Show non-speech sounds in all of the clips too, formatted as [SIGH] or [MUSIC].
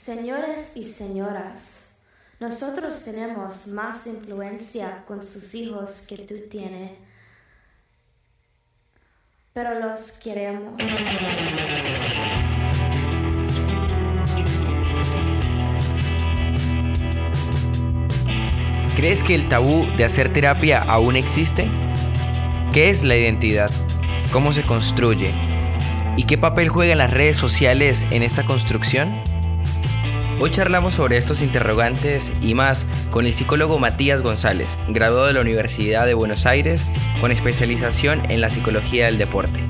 Señores y señoras, nosotros tenemos más influencia con sus hijos que tú tienes, pero los queremos. ¿Crees que el tabú de hacer terapia aún existe? ¿Qué es la identidad? ¿Cómo se construye? ¿Y qué papel juegan las redes sociales en esta construcción? Hoy charlamos sobre estos interrogantes y más con el psicólogo Matías González, graduado de la Universidad de Buenos Aires con especialización en la psicología del deporte.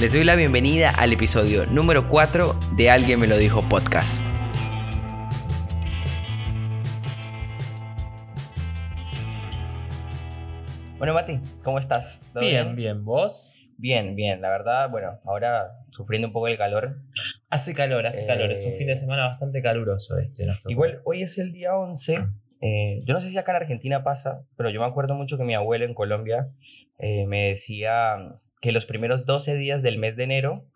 Les doy la bienvenida al episodio número 4 de Alguien me lo dijo podcast. Bueno, Mati, ¿cómo estás? ¿Todo bien, bien, ¿Vos? Bien, bien. La verdad, bueno, ahora sufriendo un poco el calor. Hace calor, hace calor. Es un fin de eh, semana bastante caluroso este. Igual, hoy es el día 11. Eh, yo no sé si acá en Argentina pasa, pero yo me acuerdo mucho que mi abuelo en Colombia eh, me decía que los primeros 12 días del mes de enero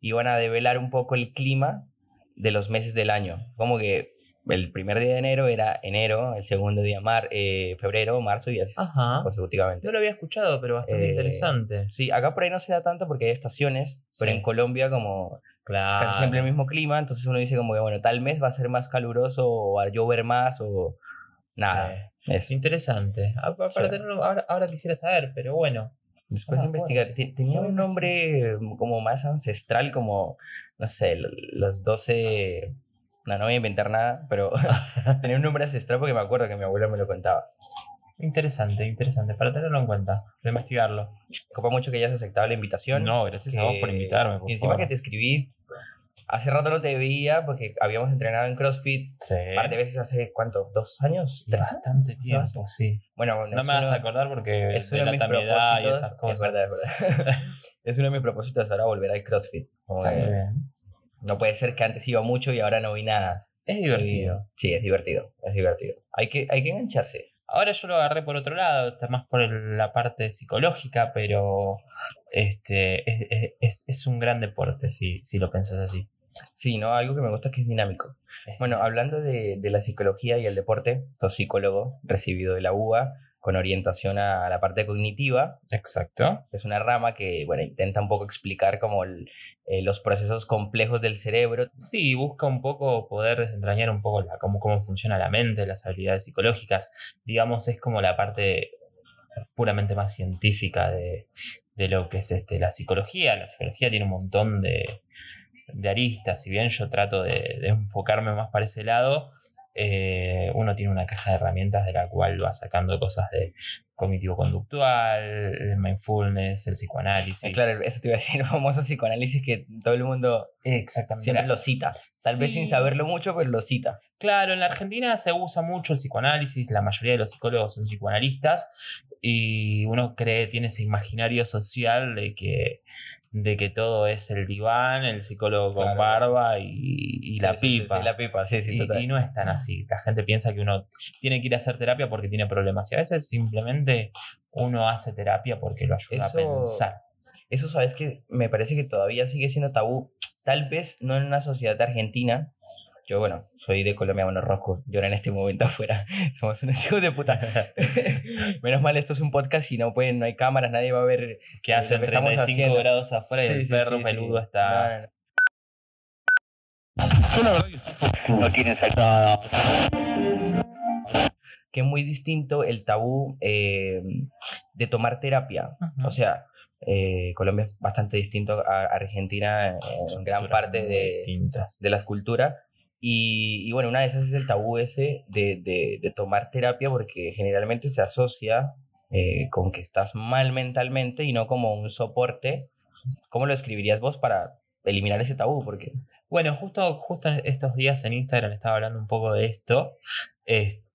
iban a develar un poco el clima de los meses del año. Como que el primer día de enero era enero, el segundo día mar, eh, febrero, marzo y así consecutivamente. Yo lo había escuchado, pero bastante eh, interesante. Sí, acá por ahí no se da tanto porque hay estaciones, pero en Colombia como es casi siempre el mismo clima, entonces uno dice como que bueno, tal mes va a ser más caluroso o va a llover más o nada. Es interesante. ahora, ahora quisiera saber, pero bueno. Después de investigar, tenía un nombre como más ancestral, como, no sé, los 12 no, no voy a inventar nada, pero [LAUGHS] tenía un nombre ancestral porque me acuerdo que mi abuelo me lo contaba. Interesante, interesante, para tenerlo en cuenta, para investigarlo. Copa mucho que hayas aceptado la invitación. No, gracias a vos por invitarme. y encima que te escribí, hace rato no te veía porque habíamos entrenado en CrossFit. Sí. Un par de veces hace, ¿cuánto? ¿Dos años? Bastante tiempo, sí. Bueno, no me vas a acordar porque es uno de mis propósitos. esas cosas. Es verdad, es verdad. [LAUGHS] es uno de mis propósitos ahora volver al CrossFit. Está bien. No puede ser que antes iba mucho y ahora no vi nada. Es divertido. Sí, es divertido, es divertido. Hay que, hay que engancharse. Ahora yo lo agarré por otro lado, está más por la parte psicológica, pero este, es, un gran deporte si, si lo pensás así. Sí, ¿no? Algo que me gusta es que es dinámico. Bueno, hablando de, de la psicología y el deporte, sos psicólogo recibido de la UBA, con orientación a la parte cognitiva. Exacto. Es una rama que, bueno, intenta un poco explicar como eh, los procesos complejos del cerebro. Sí, busca un poco poder desentrañar un poco la, cómo, cómo funciona la mente, las habilidades psicológicas. Digamos, es como la parte puramente más científica de, lo que es este, la psicología. La psicología tiene un montón de, aristas, si bien yo trato de, de enfocarme más para ese lado, eh, uno tiene una caja de herramientas de la cual va sacando cosas de cognitivo-conductual, el mindfulness, el psicoanálisis. Claro, eso te iba a decir, el famoso psicoanálisis que todo el mundo Exactamente. siempre lo cita. Tal vez sin saberlo mucho, pero lo cita. Claro, en la Argentina se usa mucho el psicoanálisis, la mayoría de los psicólogos son psicoanalistas y uno cree, tiene ese imaginario social de que, de que todo es el diván, el psicólogo con barba y, la pipa. la pipa, sí, sí. Y, y, no es tan así. La gente piensa que uno tiene que ir a hacer terapia porque tiene problemas y a veces simplemente uno hace terapia porque lo ayuda a pensar. Eso, sabes que me parece que todavía sigue siendo tabú. Tal vez no en una sociedad argentina, yo, bueno, soy de Colombia, bueno, Rosco, llora en este momento [LAUGHS] afuera. Somos unos hijos de puta. [LAUGHS] Menos mal, esto es un podcast y no pueden, no hay cámaras, nadie va a ver qué hacen 35 grados afuera y el perro peludo está. Yo la verdad no tienen Que es muy distinto el tabú eh, de tomar terapia. O sea, eh, Colombia es bastante distinto a Argentina en gran parte de, de la escultura. Y, bueno, una de esas es el tabú ese de, de, tomar terapia porque generalmente se asocia eh, con que estás mal mentalmente y no como un soporte. ¿Cómo lo escribirías vos para eliminar ese tabú? Porque... Bueno, justo, justo estos días en Instagram estaba hablando un poco de esto. Este,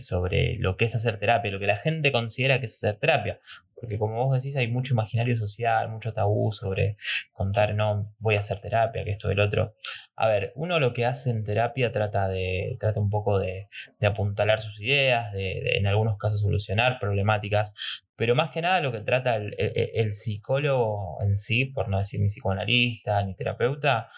sobre lo que es hacer terapia, lo que la gente considera que es hacer terapia. Porque como vos decís, hay mucho imaginario social, mucho tabú sobre contar, no, voy a hacer terapia, que esto, el otro. A ver, uno lo que hace en terapia trata, de, trata un poco de, apuntalar sus ideas, de, en algunos casos solucionar problemáticas, Pero más que nada lo que trata el, psicólogo en sí, por no decir ni psicoanalista ni terapeuta,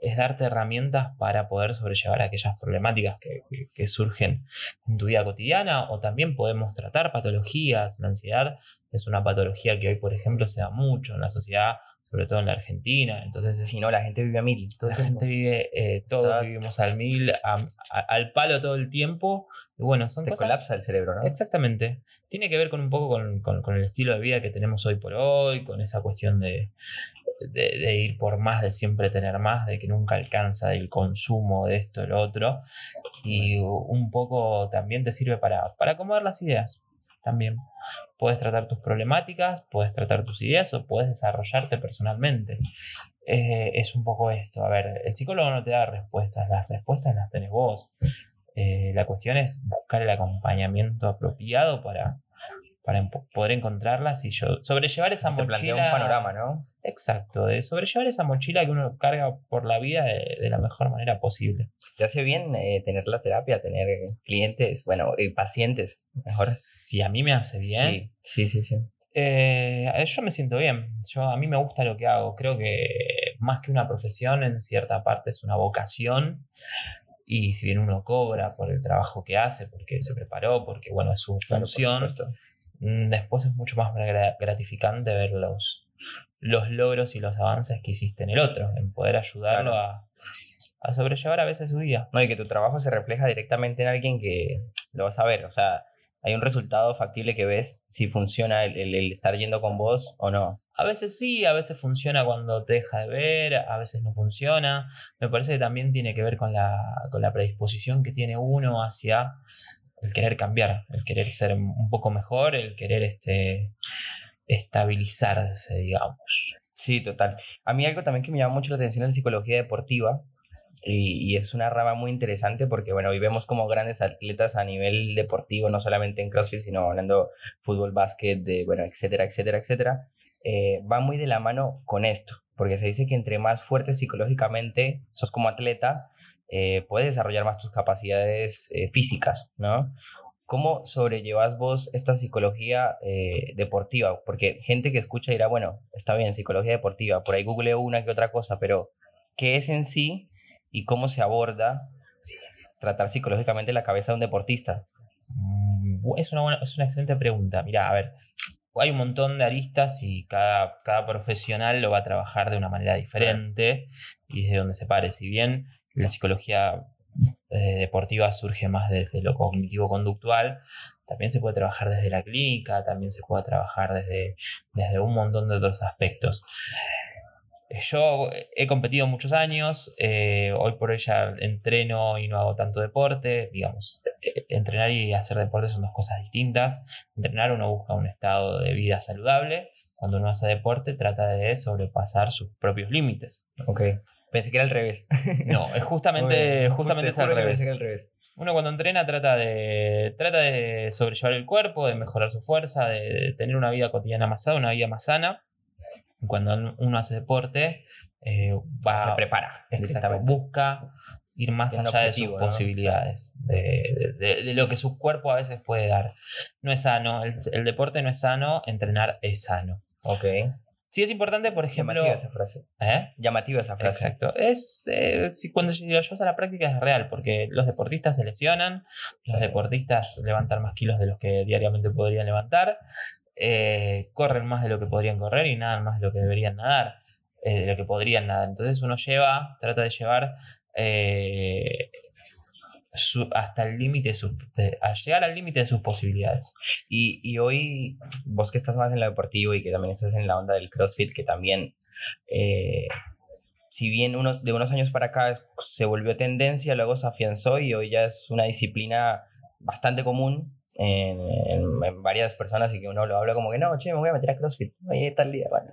es darte herramientas para poder sobrellevar aquellas problemáticas que, que, surgen en tu vida cotidiana o también podemos tratar patologías. La ansiedad es una patología que hoy, por ejemplo, se da mucho en la sociedad, sobre todo en la Argentina. Entonces, si no, la gente vive a mil. la gente vive, eh, todos vivimos al mil, al palo todo el tiempo. Y bueno, son Te colapsa el cerebro, ¿no? Exactamente. Tiene que ver con un poco con, el estilo de vida que tenemos hoy por hoy, con esa cuestión de, de, ir por más, de siempre tener más, de que nunca alcanza el consumo de esto, lo otro. Y un poco también te sirve para, para acomodar las ideas también. Puedes tratar tus problemáticas, puedes tratar tus ideas o puedes desarrollarte personalmente. Eh, es un poco esto. A ver, el psicólogo no te da respuestas, las respuestas las tenés vos. Eh, la cuestión es buscar el acompañamiento apropiado para, para poder encontrarlas y yo sobrellevar esa Te mochila. un panorama, ¿no? Exacto, de sobrellevar esa mochila que uno carga por la vida de, la mejor manera posible. ¿Te hace bien eh, tener la terapia, tener clientes, bueno, y pacientes? Mejor. Si a mí me hace bien. Sí, sí, sí. Eh, yo me siento bien. Yo, a mí me gusta lo que hago. Creo que más que una profesión, en cierta parte es una vocación. Y si bien uno cobra por el trabajo que hace, porque se preparó, porque bueno, es su función, mm, después es mucho más gratificante ver los, los logros y los avances que hiciste en el otro, en poder ayudarlo a, sobrellevar a veces su vida. No, y que tu trabajo se refleja directamente en alguien que lo vas a ver, o sea, hay un resultado factible que ves si funciona el, estar yendo con vos o no. A veces sí, a veces funciona cuando te deja de ver, a veces no funciona. Me parece que también tiene que ver con la, con la predisposición que tiene uno hacia el querer cambiar, el querer ser un poco mejor, el querer este, estabilizarse, digamos. Sí, total. A mí algo también que me llama mucho la atención es la psicología deportiva, y, es una rama muy interesante porque, bueno, hoy como grandes atletas a nivel deportivo, no solamente en CrossFit, sino hablando fútbol, básquet, de, bueno, etcétera, etcétera, etcétera, eh, va muy de la mano con esto, porque se dice que entre más fuerte psicológicamente sos como atleta, eh, puedes desarrollar más tus capacidades eh, físicas, ¿no? ¿Cómo sobrellevas vos esta psicología deportiva? Porque gente que escucha dirá, bueno, está bien, psicología deportiva, por ahí googleo una que otra cosa, pero ¿qué es en sí y cómo se aborda tratar psicológicamente la cabeza de un deportista? Mm, es una, es una excelente pregunta. Mira, a ver, hay un montón de aristas y cada, cada profesional lo va a trabajar de una manera diferente y desde donde se pare. Si bien la psicología eh, deportiva surge más desde lo cognitivo-conductual, también se puede trabajar desde la clínica, también se puede trabajar desde, desde un montón de otros aspectos. Yo he competido muchos años, eh, hoy por hoy entreno y no hago tanto deporte, digamos, eh, entrenar y hacer deporte son dos cosas distintas. Entrenar uno busca un estado de vida saludable, cuando uno hace deporte trata de sobrepasar sus propios límites. Ok, pensé que era al revés. [LAUGHS] No, es justamente, justamente es al revés. al revés. Uno cuando entrena trata de, trata de sobrellevar el cuerpo, de mejorar su fuerza, de tener una vida cotidiana más sana, una vida más sana cuando uno hace deporte, eh, va, se prepara. busca ir más allá de sus posibilidades, de, lo que su cuerpo a veces puede dar. No es sano, el, deporte no es sano, entrenar es sano. Ok. Sí es importante, por ejemplo... Llamativa esa frase. ¿Eh? Llamativa esa frase. Exacto. Es, eh, si cuando lo llevas a la práctica es real, porque los deportistas se lesionan, los deportistas levantan más kilos de los que diariamente podrían levantar, eh, corren más de lo que podrían correr y nadan más de lo que deberían nadar, de lo que podrían nadar. Entonces uno lleva, trata de llevar eh, hasta el límite, llegar al límite de sus posibilidades. Y, hoy, vos que estás más en lo deportivo y que también estás en la onda del CrossFit, que también si bien unos, de unos años para acá se volvió tendencia, luego se afianzó y hoy ya es una disciplina bastante común en, varias personas y que uno lo habla como que no, che, me voy a meter a CrossFit, oye, tal día, bueno.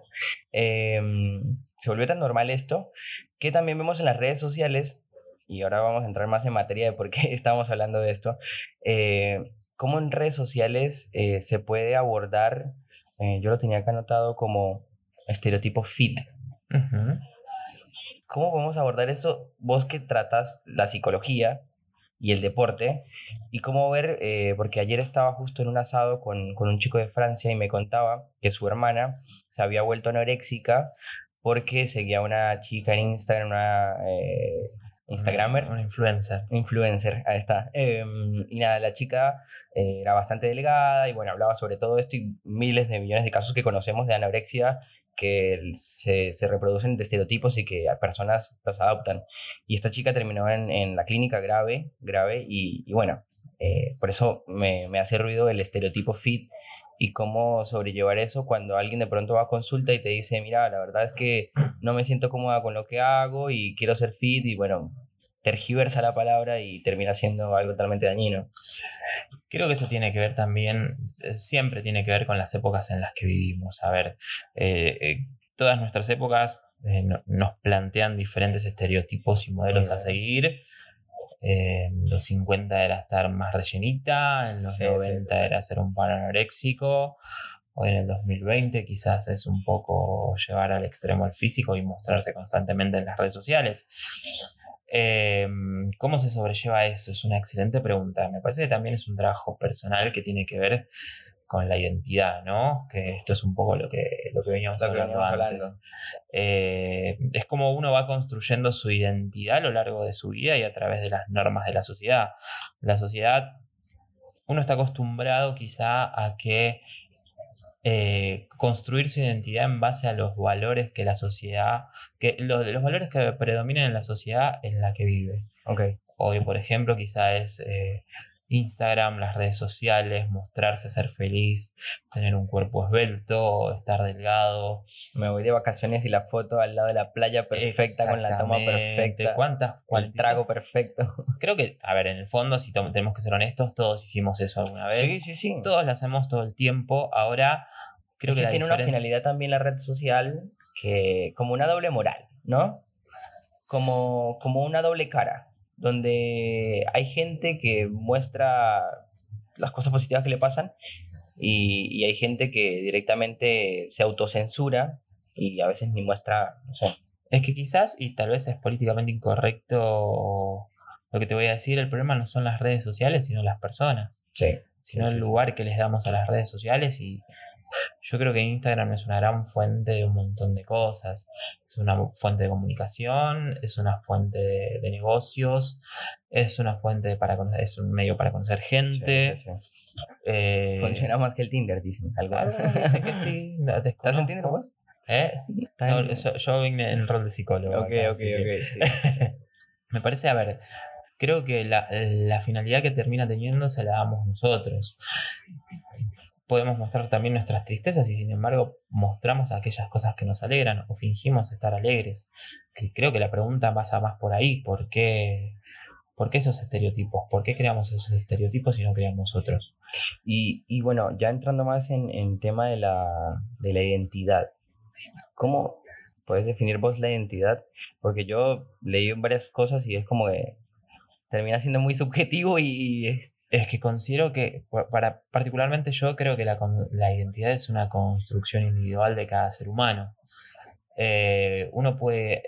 Em, se volvió tan normal esto que también vemos en las redes sociales, y ahora vamos a entrar más en materia de por qué [LAUGHS] estamos hablando de esto, eh, cómo en redes sociales eh, se puede abordar, eh, yo lo tenía acá anotado como estereotipo fit. ¿Cómo podemos abordar eso? Vos que tratas la psicología, y el deporte. Y cómo ver, eh, porque ayer estaba justo en un asado con, con un chico de Francia y me contaba que su hermana se había vuelto anoréxica porque seguía una chica en Instagram, una eh, Instagramer. Una influencer. Influencer, ahí está. Em, y nada, la chica eh, era bastante delgada y bueno, hablaba sobre todo esto y miles de millones de casos que conocemos de anorexia que se, se, reproducen de estereotipos y que personas los adoptan. Y esta chica terminó en, en la clínica grave, grave, y, y bueno, eh, por eso me, me, hace ruido el estereotipo fit y cómo sobrellevar eso cuando alguien de pronto va a consulta y te dice, mira, la verdad es que no me siento cómoda con lo que hago y quiero ser fit y bueno, tergiversa la palabra y termina siendo algo totalmente dañino. Creo que eso tiene que ver también, eh, siempre tiene que ver con las épocas en las que vivimos. A ver, eh, eh, todas nuestras épocas eh, no, nos plantean diferentes estereotipos y modelos a seguir. En los 50 era estar más rellenita, en los sí, 90 sí, era ser un pan anoréxico, hoy en el 2020 quizás es un poco llevar al extremo el físico y mostrarse constantemente en las redes sociales. Eh, ¿Cómo se sobrelleva eso? Es una excelente pregunta. Me parece que también es un trabajo personal que tiene que ver con la identidad, ¿no? Que esto es un poco lo que, lo que veníamos lo hablando que antes. Hablando. Eh, es como uno va construyendo su identidad a lo largo de su vida y a través de las normas de la sociedad. La sociedad, uno está acostumbrado quizá a que eh, construir su identidad en base a los valores que la sociedad, que los, los valores que predominan en la sociedad en la que vive. Okay. Hoy, por ejemplo, quizá es eh, Instagram, las redes sociales, mostrarse, ser feliz, tener un cuerpo esbelto, estar delgado. Me voy de vacaciones y la foto al lado de la playa perfecta, con la toma perfecta. ¿Cuántas? El trago perfecto. [LAUGHS] Creo que, a ver, en el fondo, si tenemos que ser honestos, todos hicimos eso alguna vez. Sí, sí, sí. Todos lo hacemos todo el tiempo. Ahora, creo es que, que tiene diferencia... una finalidad también la red social que como una doble moral, ¿no? Como, como una doble cara, donde hay gente que muestra las cosas positivas que le pasan y, y hay gente que directamente se autocensura y a veces ni muestra, no sé. Es que quizás, y tal vez es políticamente incorrecto lo que te voy a decir, el problema no son las redes sociales, sino las personas. Sí. Sino sí, el lugar que les damos a las redes sociales y yo creo que Instagram es una gran fuente de un montón de cosas. Es una fuente de comunicación, es una fuente de, de negocios, es una fuente para conocer, es un medio para conocer gente. Sí, sí, eh, Funciona más que el Tinder, dicen. Algunos dicen que sí. No, ¿Estás en Tinder vos? ¿Eh? No, yo, yo, vine en rol de psicólogo. Ok, acá, ok, ok. [LAUGHS] Me parece, a ver, creo que la, la, finalidad que termina teniendo se la damos nosotros. Podemos mostrar también nuestras tristezas y sin embargo mostramos aquellas cosas que nos alegran o fingimos estar alegres. Creo que la pregunta pasa más por ahí. ¿Por qué, ¿Por qué esos estereotipos? ¿Por qué creamos esos estereotipos y no creamos otros? Y, y bueno, ya entrando más en, en tema de la, de la identidad. ¿Cómo puedes definir vos la identidad? Porque yo leí varias cosas y es como que termina siendo muy subjetivo y... Es que considero que, para, particularmente yo creo que la, la identidad es una construcción individual de cada ser humano. Eh, uno puede...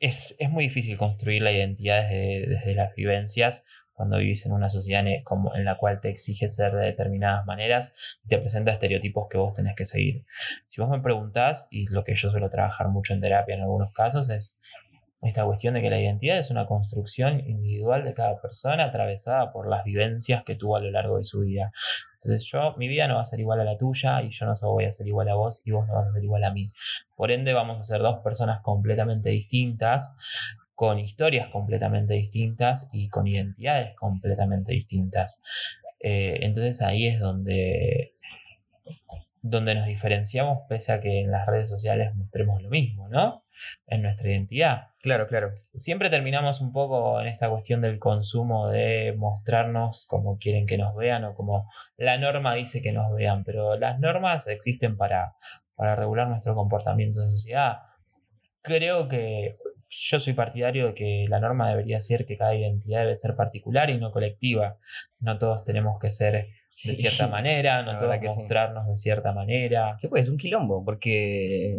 Es, es, muy difícil construir la identidad desde, desde, las vivencias cuando vivís en una sociedad en, como, en la cual te exige ser de determinadas maneras y te presenta estereotipos que vos tenés que seguir. Si vos me preguntás, y lo que yo suelo trabajar mucho en terapia en algunos casos, es esta cuestión de que la identidad es una construcción individual de cada persona atravesada por las vivencias que tuvo a lo largo de su vida. Entonces yo, mi vida no va a ser igual a la tuya y yo no voy a ser igual a vos y vos no vas a ser igual a mí. Por ende vamos a ser dos personas completamente distintas, con historias completamente distintas y con identidades completamente distintas. Eh, entonces ahí es donde donde nos diferenciamos pese a que en las redes sociales mostremos lo mismo, ¿no? En nuestra identidad. Claro, claro. Siempre terminamos un poco en esta cuestión del consumo de mostrarnos como quieren que nos vean o como la norma dice que nos vean, pero las normas existen para, para regular nuestro comportamiento en sociedad. Creo que yo soy partidario de que la norma debería ser que cada identidad debe ser particular y no colectiva. No todos tenemos que ser de sí, cierta manera, no todos que mostrarnos sí. de cierta manera. ¿Qué pues? Es un quilombo, porque,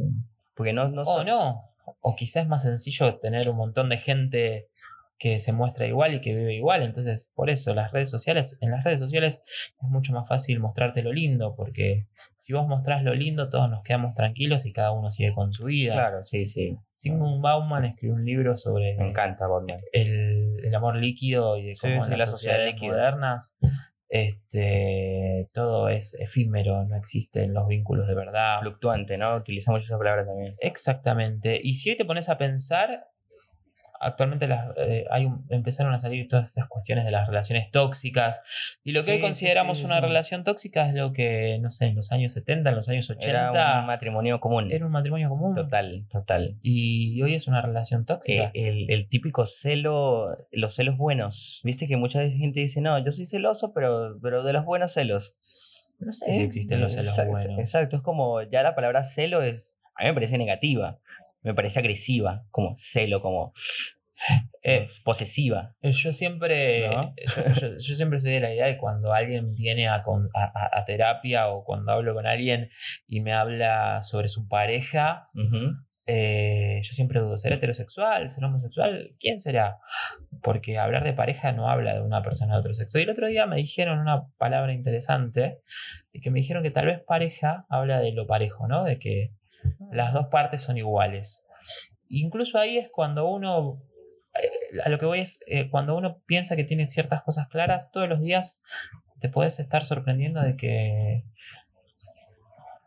porque no, no O no, o quizás es más sencillo tener un montón de gente que se muestra igual y que vive igual. Entonces, por eso las redes sociales, en las redes sociales es mucho más fácil mostrarte lo lindo, porque si vos mostrás lo lindo, todos nos quedamos tranquilos y cada uno sigue con su vida. Claro, sí, sí. Sigmund Bauman escribió un libro sobre Me encanta el, el amor líquido y de cómo sí, en la las sociedad sociedades líquida. modernas este, todo es efímero, no existen los vínculos de verdad. Fluctuante, ¿no? Utilizamos esa palabra también. Exactamente. Y si hoy te pones a pensar, actualmente las, eh, hay un- empezaron a salir todas esas cuestiones de las relaciones tóxicas. Y lo que Sí, hoy consideramos sí, una relación tóxica es lo que, no sé, en los años 70, en los años 80, Era un matrimonio común. era un matrimonio común. Total, total. Y hoy es una relación Eh, tóxica. el, el típico celo, los celos buenos. Viste que mucha gente dice, no, yo soy celoso, pero, pero de los buenos celos. no sé si existen los celos exacto, buenos. Exacto, es como ya la palabra celo es, a mí me parece negativa, me parece agresiva, como celo, como Eh, posesiva. Yo siempre, ¿No? yo, yo- yo siempre soy de la idea de cuando alguien viene a, con- a- terapia o cuando hablo con alguien y me habla sobre su pareja, eh, yo siempre dudo, ¿será heterosexual? ¿Será homosexual? ¿Quién será? Porque hablar de pareja no habla de una persona de otro sexo. Y el otro día me dijeron una palabra interesante, y que me dijeron que tal vez pareja habla de lo parejo, ¿no? De que las dos partes son iguales. Incluso ahí es cuando uno, eh, a lo que voy es, eh, cuando uno piensa que tiene ciertas cosas claras, todos los días te puedes estar sorprendiendo de que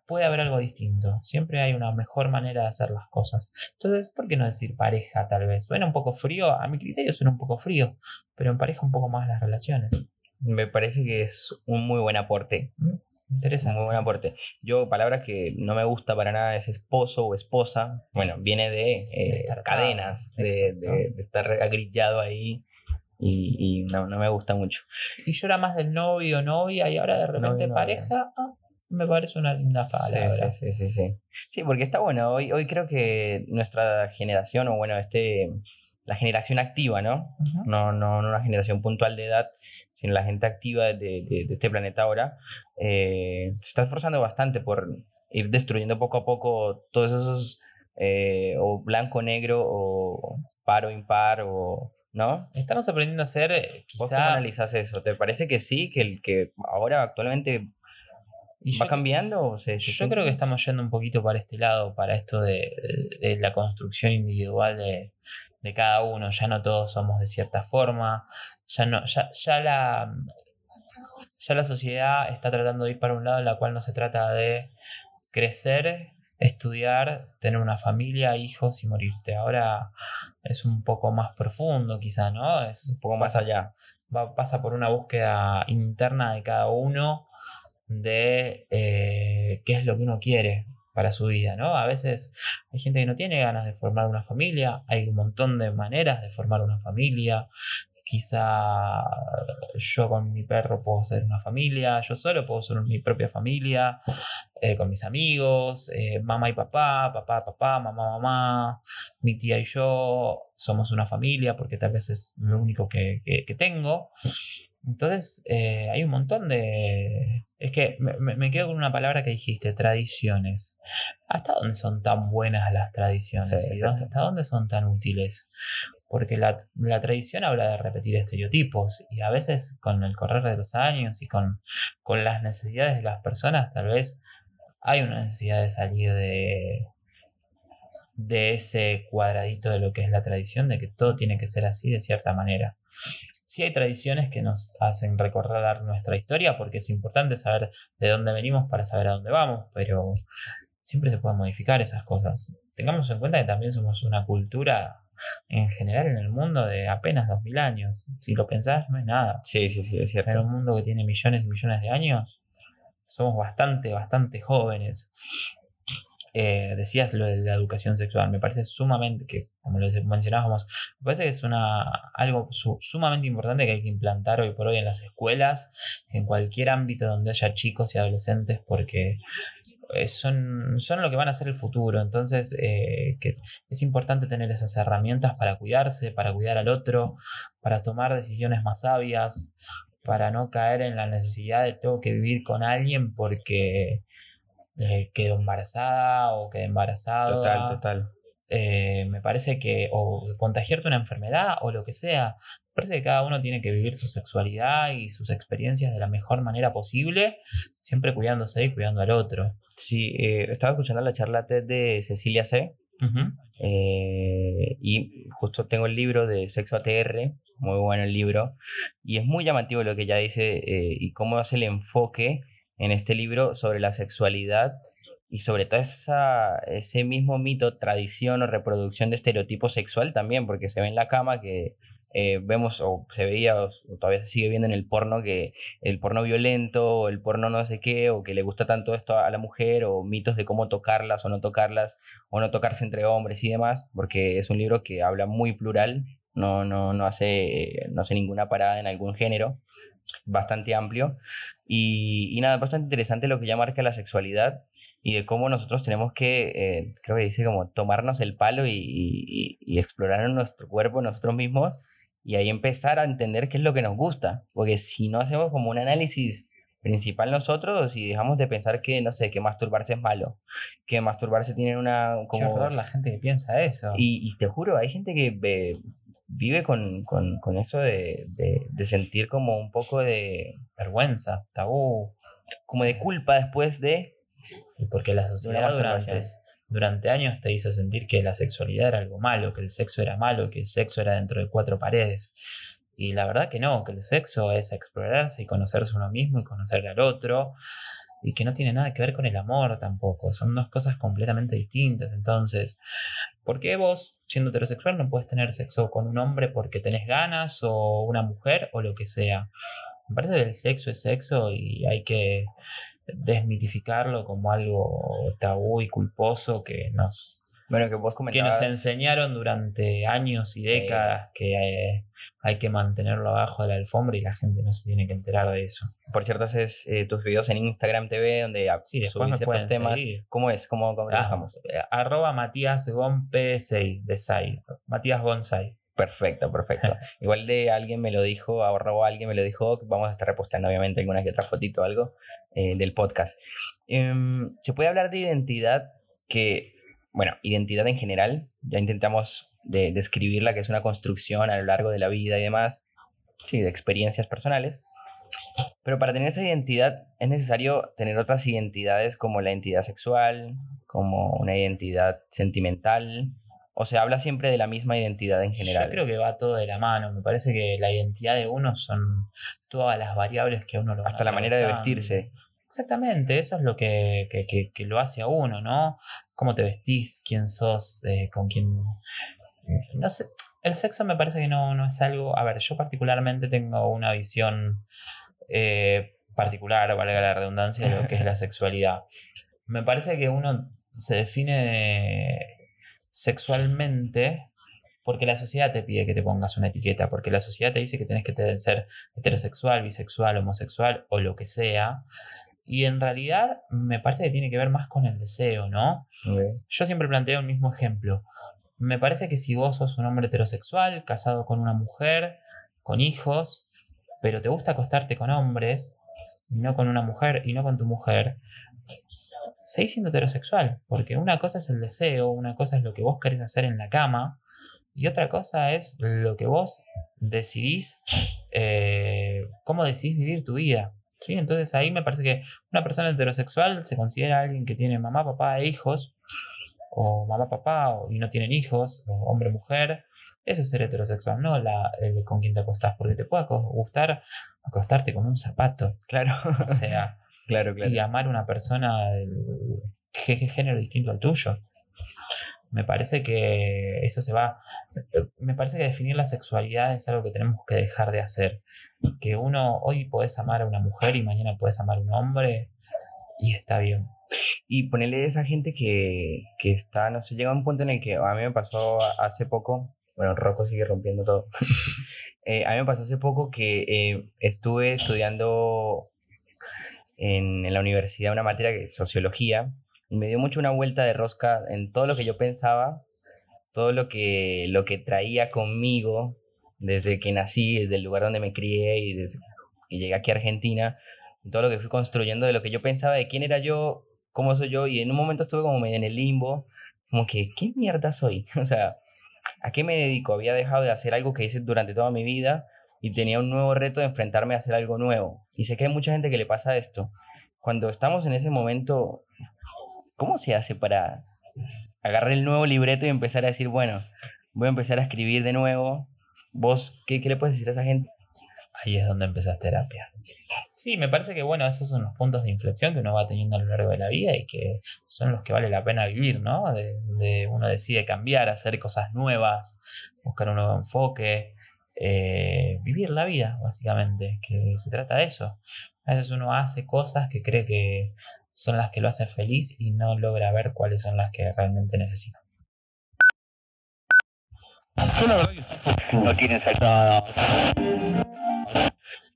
puede haber algo distinto. Siempre hay una mejor manera de hacer las cosas. Entonces, ¿por qué no decir pareja tal vez? Suena un poco frío, a mi criterio suena un poco frío, pero en pareja un poco más las relaciones. Me parece que es un muy buen aporte. Interesante. muy buen aporte. Yo, palabra que no me gusta para nada es esposo o esposa. Bueno, viene de, eh, De estar atado, cadenas, de, de- de estar agrillado ahí y, y no, no me gusta mucho. Y yo era más del novio o novia y ahora de repente Novio, pareja, ah, me parece una linda palabra. Sí, sí, sí, sí, sí. Sí, porque está bueno. Hoy, hoy creo que nuestra generación, o bueno, este, la generación activa, ¿no? Ujú. No, no, no una generación puntual de edad, sino la gente activa de, de- de este planeta ahora, eh, se está esforzando bastante por ir destruyendo poco a poco todos esos, eh, o blanco, negro, o par o impar, o, ¿no? Estamos aprendiendo a ser, eh, ¿Vos cómo quizá. analizás eso? ¿Te parece que sí, que el que ahora actualmente va yo- cambiando? O se, se Yo creo que estamos yendo un poquito para este lado, para esto de, de- de la construcción individual de, de cada uno. Ya no todos somos de cierta forma. Ya no, ya, ya la ya la sociedad está tratando de ir para un lado en la cual no se trata de crecer, estudiar, tener una familia, hijos y morirte. Ahora es un poco más profundo, quizá, ¿no? Es un poco más allá. va- pasa por una búsqueda interna de cada uno de eh, qué es lo que uno quiere para su vida, ¿no? A veces hay gente que no tiene ganas de formar una familia, hay un montón de maneras de formar una familia. Quizá yo con mi perro puedo ser una familia, yo solo puedo ser mi propia familia, eh, con mis amigos, eh, mamá y papá, papá, papá, mamá, mamá, mi tía y yo somos una familia porque tal vez es lo único que, que- que tengo. Entonces, eh, hay un montón de... Es que me, me- quedo con una palabra que dijiste, tradiciones. ¿Hasta dónde son tan buenas las tradiciones? Sí, ¿Y dónde- hasta dónde son tan útiles? Porque la, la tradición habla de repetir estereotipos y a veces con el correr de los años y con, con las necesidades de las personas, tal vez hay una necesidad de salir de, de ese cuadradito de lo que es la tradición, de que todo tiene que ser así de cierta manera. Sí hay tradiciones que nos hacen recordar nuestra historia porque es importante saber de dónde venimos para saber a dónde vamos, pero siempre se pueden modificar esas cosas. Tengamos en cuenta que también somos una cultura en general en el mundo de apenas 2000 años. Si lo pensás, no es nada. Sí, sí, sí, es En cierto. un mundo que tiene millones y millones de años, somos bastante, bastante jóvenes. Eh, decías lo de la educación sexual, me parece sumamente, que como lo mencionábamos, me parece que es una, algo su- sumamente importante que hay que implantar hoy por hoy en las escuelas, en cualquier ámbito donde haya chicos y adolescentes, porque eh, son, son lo que van a ser el futuro. Entonces, eh, que es importante tener esas herramientas para cuidarse, para cuidar al otro, para tomar decisiones más sabias, para no caer en la necesidad de tengo que vivir con alguien porque eh, quedó embarazada o quedé embarazado. Total, total. eh, me parece que, o contagiarte una enfermedad o lo que sea, me parece que cada uno tiene que vivir su sexualidad y sus experiencias de la mejor manera posible, siempre cuidándose y cuidando al otro. Sí, eh, estaba escuchando la charla TED de Cecilia C. Eh, y justo tengo el libro de Sexo ATR, muy bueno el libro, y es muy llamativo lo que ella dice y cómo hace el enfoque en este libro sobre la sexualidad y sobre todo esa, ese mismo mito, tradición o reproducción de estereotipo sexual también, porque se ve en la cama que eh, vemos o se veía o, todavía se sigue viendo en el porno que el porno violento o el porno no sé qué o que le gusta tanto esto a la mujer o mitos de cómo tocarlas o no tocarlas o no tocarse entre hombres y demás, porque es un libro que habla muy plural, no, no, no, hace, no hace ninguna parada en algún género, bastante amplio y, y nada, bastante interesante lo que ya marca la sexualidad y de cómo nosotros tenemos que, eh, creo que dice como tomarnos el palo y, y, explorar nuestro cuerpo nosotros mismos y ahí empezar a entender qué es lo que nos gusta, porque si no hacemos como un análisis principal nosotros y dejamos de pensar que, no sé, que masturbarse es malo, que masturbarse tiene una... Como... la gente que piensa eso. Y, te juro, hay gente que vive con, con, con eso de, de, de, sentir como un poco de vergüenza, tabú, como de culpa después de y porque la sociedad durante, durante años te hizo sentir que la sexualidad era algo malo, que el sexo era malo, que el sexo era dentro de cuatro paredes. Y la verdad que no, que el sexo es explorarse y conocerse uno mismo y conocer al otro. Y que no tiene nada que ver con el amor tampoco. Son dos cosas completamente distintas. Entonces, ¿por qué vos, siendo heterosexual, no puedes tener sexo con un hombre porque tenés ganas o una mujer o lo que sea? Me parece que el sexo es sexo y hay que desmitificarlo como algo tabú y culposo que nos, bueno, que, vos que nos enseñaron durante años y décadas que eh, hay que mantenerlo abajo de la alfombra y la gente no se tiene que enterar de eso. Por cierto, haces eh, tus videos en Instagram TV donde sí, subís ciertos temas. ¿Cómo es? ¿Cómo, cómo ah, eh, Arroba Matías Gon de Sai. Matías Gonsai. Perfecto, perfecto. [LAUGHS] Igual de alguien me lo dijo, ahorró alguien me lo dijo, vamos a estar repostando obviamente alguna que otra fotito o algo eh, del podcast. Em, se puede hablar de identidad que, bueno, identidad en general, ya intentamos de, describirla, que es una construcción a lo largo de la vida y demás, sí, de experiencias personales. Pero para tener esa identidad es necesario tener otras identidades como la identidad sexual, como una identidad sentimental, o se habla siempre de la misma identidad en general. Yo creo que va todo de la mano. Me parece que la identidad de uno son todas las variables que a uno lo Hasta la manera de vestirse. Exactamente, eso es lo que, lo hace a uno, ¿no? Cómo te vestís, quién sos, con quién. No sé. El sexo me parece que no, no es algo. A ver, yo particularmente tengo una visión eh, particular, valga la redundancia, de lo que es la sexualidad. Me parece que uno se define sexualmente porque la sociedad te pide que te pongas una etiqueta, porque la sociedad te dice que tenés que ser heterosexual, bisexual, homosexual o lo que sea. Y en realidad me parece que tiene que ver más con el deseo, ¿no? Yo siempre planteo el mismo ejemplo. Me parece que si vos sos un hombre heterosexual, casado con una mujer, con hijos, pero te gusta acostarte con hombres, y no con una mujer y no con tu mujer, seguís siendo heterosexual, porque una cosa es el deseo, una cosa es lo que vos querés hacer en la cama, y otra cosa es lo que vos decidís, eh, cómo decidís vivir tu vida. ¿Sí? Entonces ahí me parece que una persona heterosexual se considera alguien que tiene mamá, papá e hijos, o mamá, papá, y no tienen hijos, o hombre, mujer. Eso es ser heterosexual, no la, con quien te acostás, porque te puede gustar acostarte con un zapato. Claro. O sea, [LAUGHS] Claro, claro. Y amar a una persona de género distinto al tuyo. Me parece que eso se va. Me parece que definir la sexualidad es algo que tenemos que dejar de hacer. Que uno hoy puedes amar a una mujer y mañana puedes amar a un hombre y está bien. Y ponerle a esa gente que, que está, no sé, llega un punto en el que a mí me pasó hace poco, bueno, Rocco sigue rompiendo todo. [LAUGHS] Eh, a mí me pasó hace poco que eh, estuve estudiando en, la universidad una materia que es sociología y me dio mucho una vuelta de rosca en todo lo que yo pensaba, todo lo que, lo que traía conmigo desde que nací, desde el lugar donde me crié y llegué aquí a Argentina, todo lo que fui construyendo de lo que yo pensaba de quién era yo, cómo soy yo, y en un momento estuve como medio en el limbo, como que, ¿qué mierda soy? [LAUGHS] O sea, ¿a qué me dedico? Había dejado de hacer algo que hice durante toda mi vida y tenía un nuevo reto de enfrentarme a hacer algo nuevo. Y sé que hay mucha gente que le pasa esto. Cuando estamos en ese momento, ¿cómo se hace para agarrar el nuevo libreto y empezar a decir, bueno, voy a empezar a escribir de nuevo? ¿Vos qué, qué le puedes decir a esa gente? Ahí es donde empezás terapia. Sí, me parece que bueno, esos son los puntos de inflexión que uno va teniendo a lo largo de la vida y que son los que vale la pena vivir, ¿no? De, uno decide cambiar, hacer cosas nuevas, buscar un nuevo enfoque, eh, vivir la vida, básicamente, que se trata de eso. A veces uno hace cosas que cree que son las que lo hacen feliz y no logra ver cuáles son las que realmente necesita. Yo la verdad que no tienen salida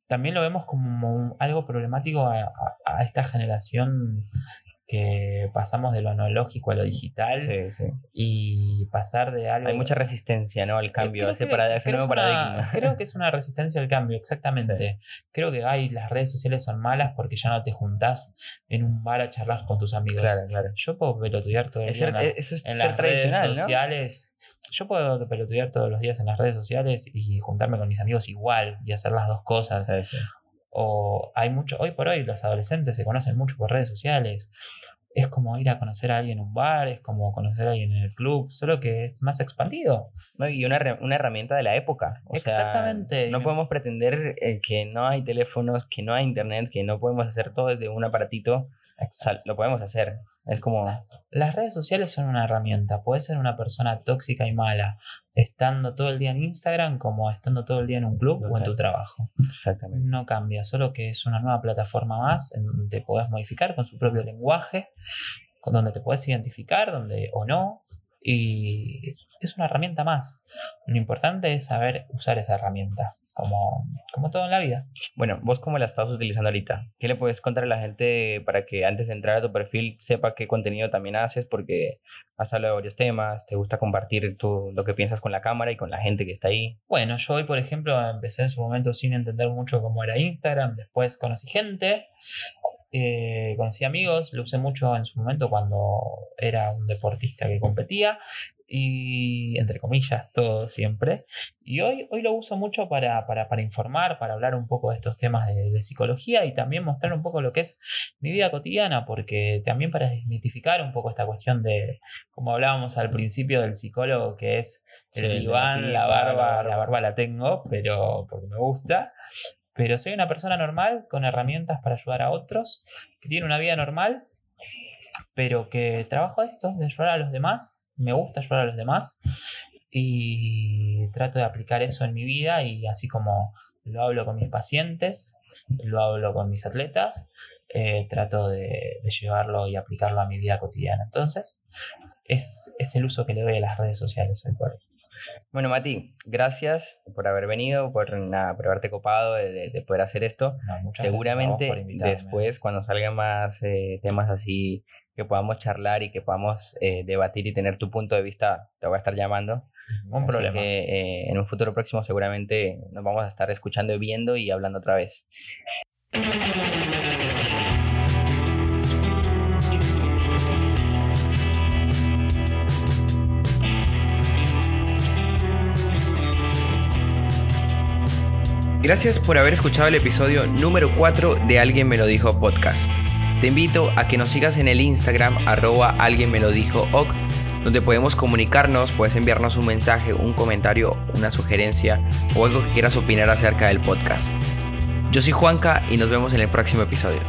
también lo vemos como algo problemático a, esta generación que pasamos de lo analógico a lo digital y pasar de algo... Hay mucha resistencia ¿no? al eh, cambio, ese, nuevo paradigma. [LAUGHS] Creo que es una resistencia al cambio, exactamente. Creo que hay, las redes sociales son malas porque ya no te juntás en un bar a charlar con tus amigos. Claro, claro. Yo puedo pelotudear todo el día en, eso es las redes sociales. Yo puedo pelotudear todos los días en las redes sociales y juntarme con mis amigos igual y hacer las dos cosas. O hay mucho, hoy por hoy los adolescentes se conocen mucho por redes sociales es como ir a conocer a alguien en un bar, es como conocer a alguien en el club, solo que es más expandido. y una, una, herramienta de la época. Exactamente. no podemos pretender eh, que no hay teléfonos, que no hay internet, que no podemos hacer todo desde un aparatito. lo podemos hacer. Es como... Las redes sociales son una herramienta. Puedes ser una persona tóxica y mala estando todo el día en Instagram como estando todo el día en un club o en tu trabajo. Exactamente. No cambia, solo que es una nueva plataforma más en donde te podés modificar con su propio lenguaje donde te puedes identificar, donde o no, y es una herramienta más. Lo importante es saber usar esa herramienta, como, como todo en la vida. Bueno, vos cómo la estás utilizando ahorita? ¿Qué le puedes contar a la gente para que antes de entrar a tu perfil sepa qué contenido también haces? Porque has hablado de varios temas, te gusta compartir lo que piensas con la cámara y con la gente que está ahí. Bueno, yo hoy, por ejemplo, empecé en su momento sin entender mucho cómo era Instagram, después conocí gente eh, conocí amigos, lo usé mucho en su momento cuando era un deportista que competía y entre comillas todo siempre. Y hoy, hoy lo uso mucho para, informar, para hablar un poco de estos temas de, psicología y también mostrar un poco lo que es mi vida cotidiana, porque también para desmitificar un poco esta cuestión de, como hablábamos al principio del psicólogo, que es el diván, la barba, la barba la tengo, pero porque me gusta. Pero soy una persona normal con herramientas para ayudar a otros, que tiene una vida normal, pero que trabajo esto, de ayudar a los demás. Me gusta ayudar a los demás y trato de aplicar eso en mi vida y así como lo hablo con mis pacientes, lo hablo con mis atletas, eh, trato de, llevarlo y aplicarlo a mi vida cotidiana. Entonces, es, es el uso que le doy a las redes sociales por hoy. Bueno, Mati, gracias por haber venido, por, por haberte copado de, poder hacer esto. Seguramente después, cuando salgan más eh, temas así que podamos charlar y que podamos eh, debatir y tener tu punto de vista, te voy a estar llamando. Un problema. Que, eh, en un futuro próximo seguramente nos vamos a estar escuchando viendo y hablando otra vez. Gracias por haber escuchado el episodio número 4 de Alguien me lo dijo podcast. Te invito a que nos sigas en el Instagram arroba alguien me lo dijo donde podemos comunicarnos, puedes enviarnos un mensaje, un comentario, una sugerencia o algo que quieras opinar acerca del podcast. Yo soy Juanca y nos vemos en el próximo episodio.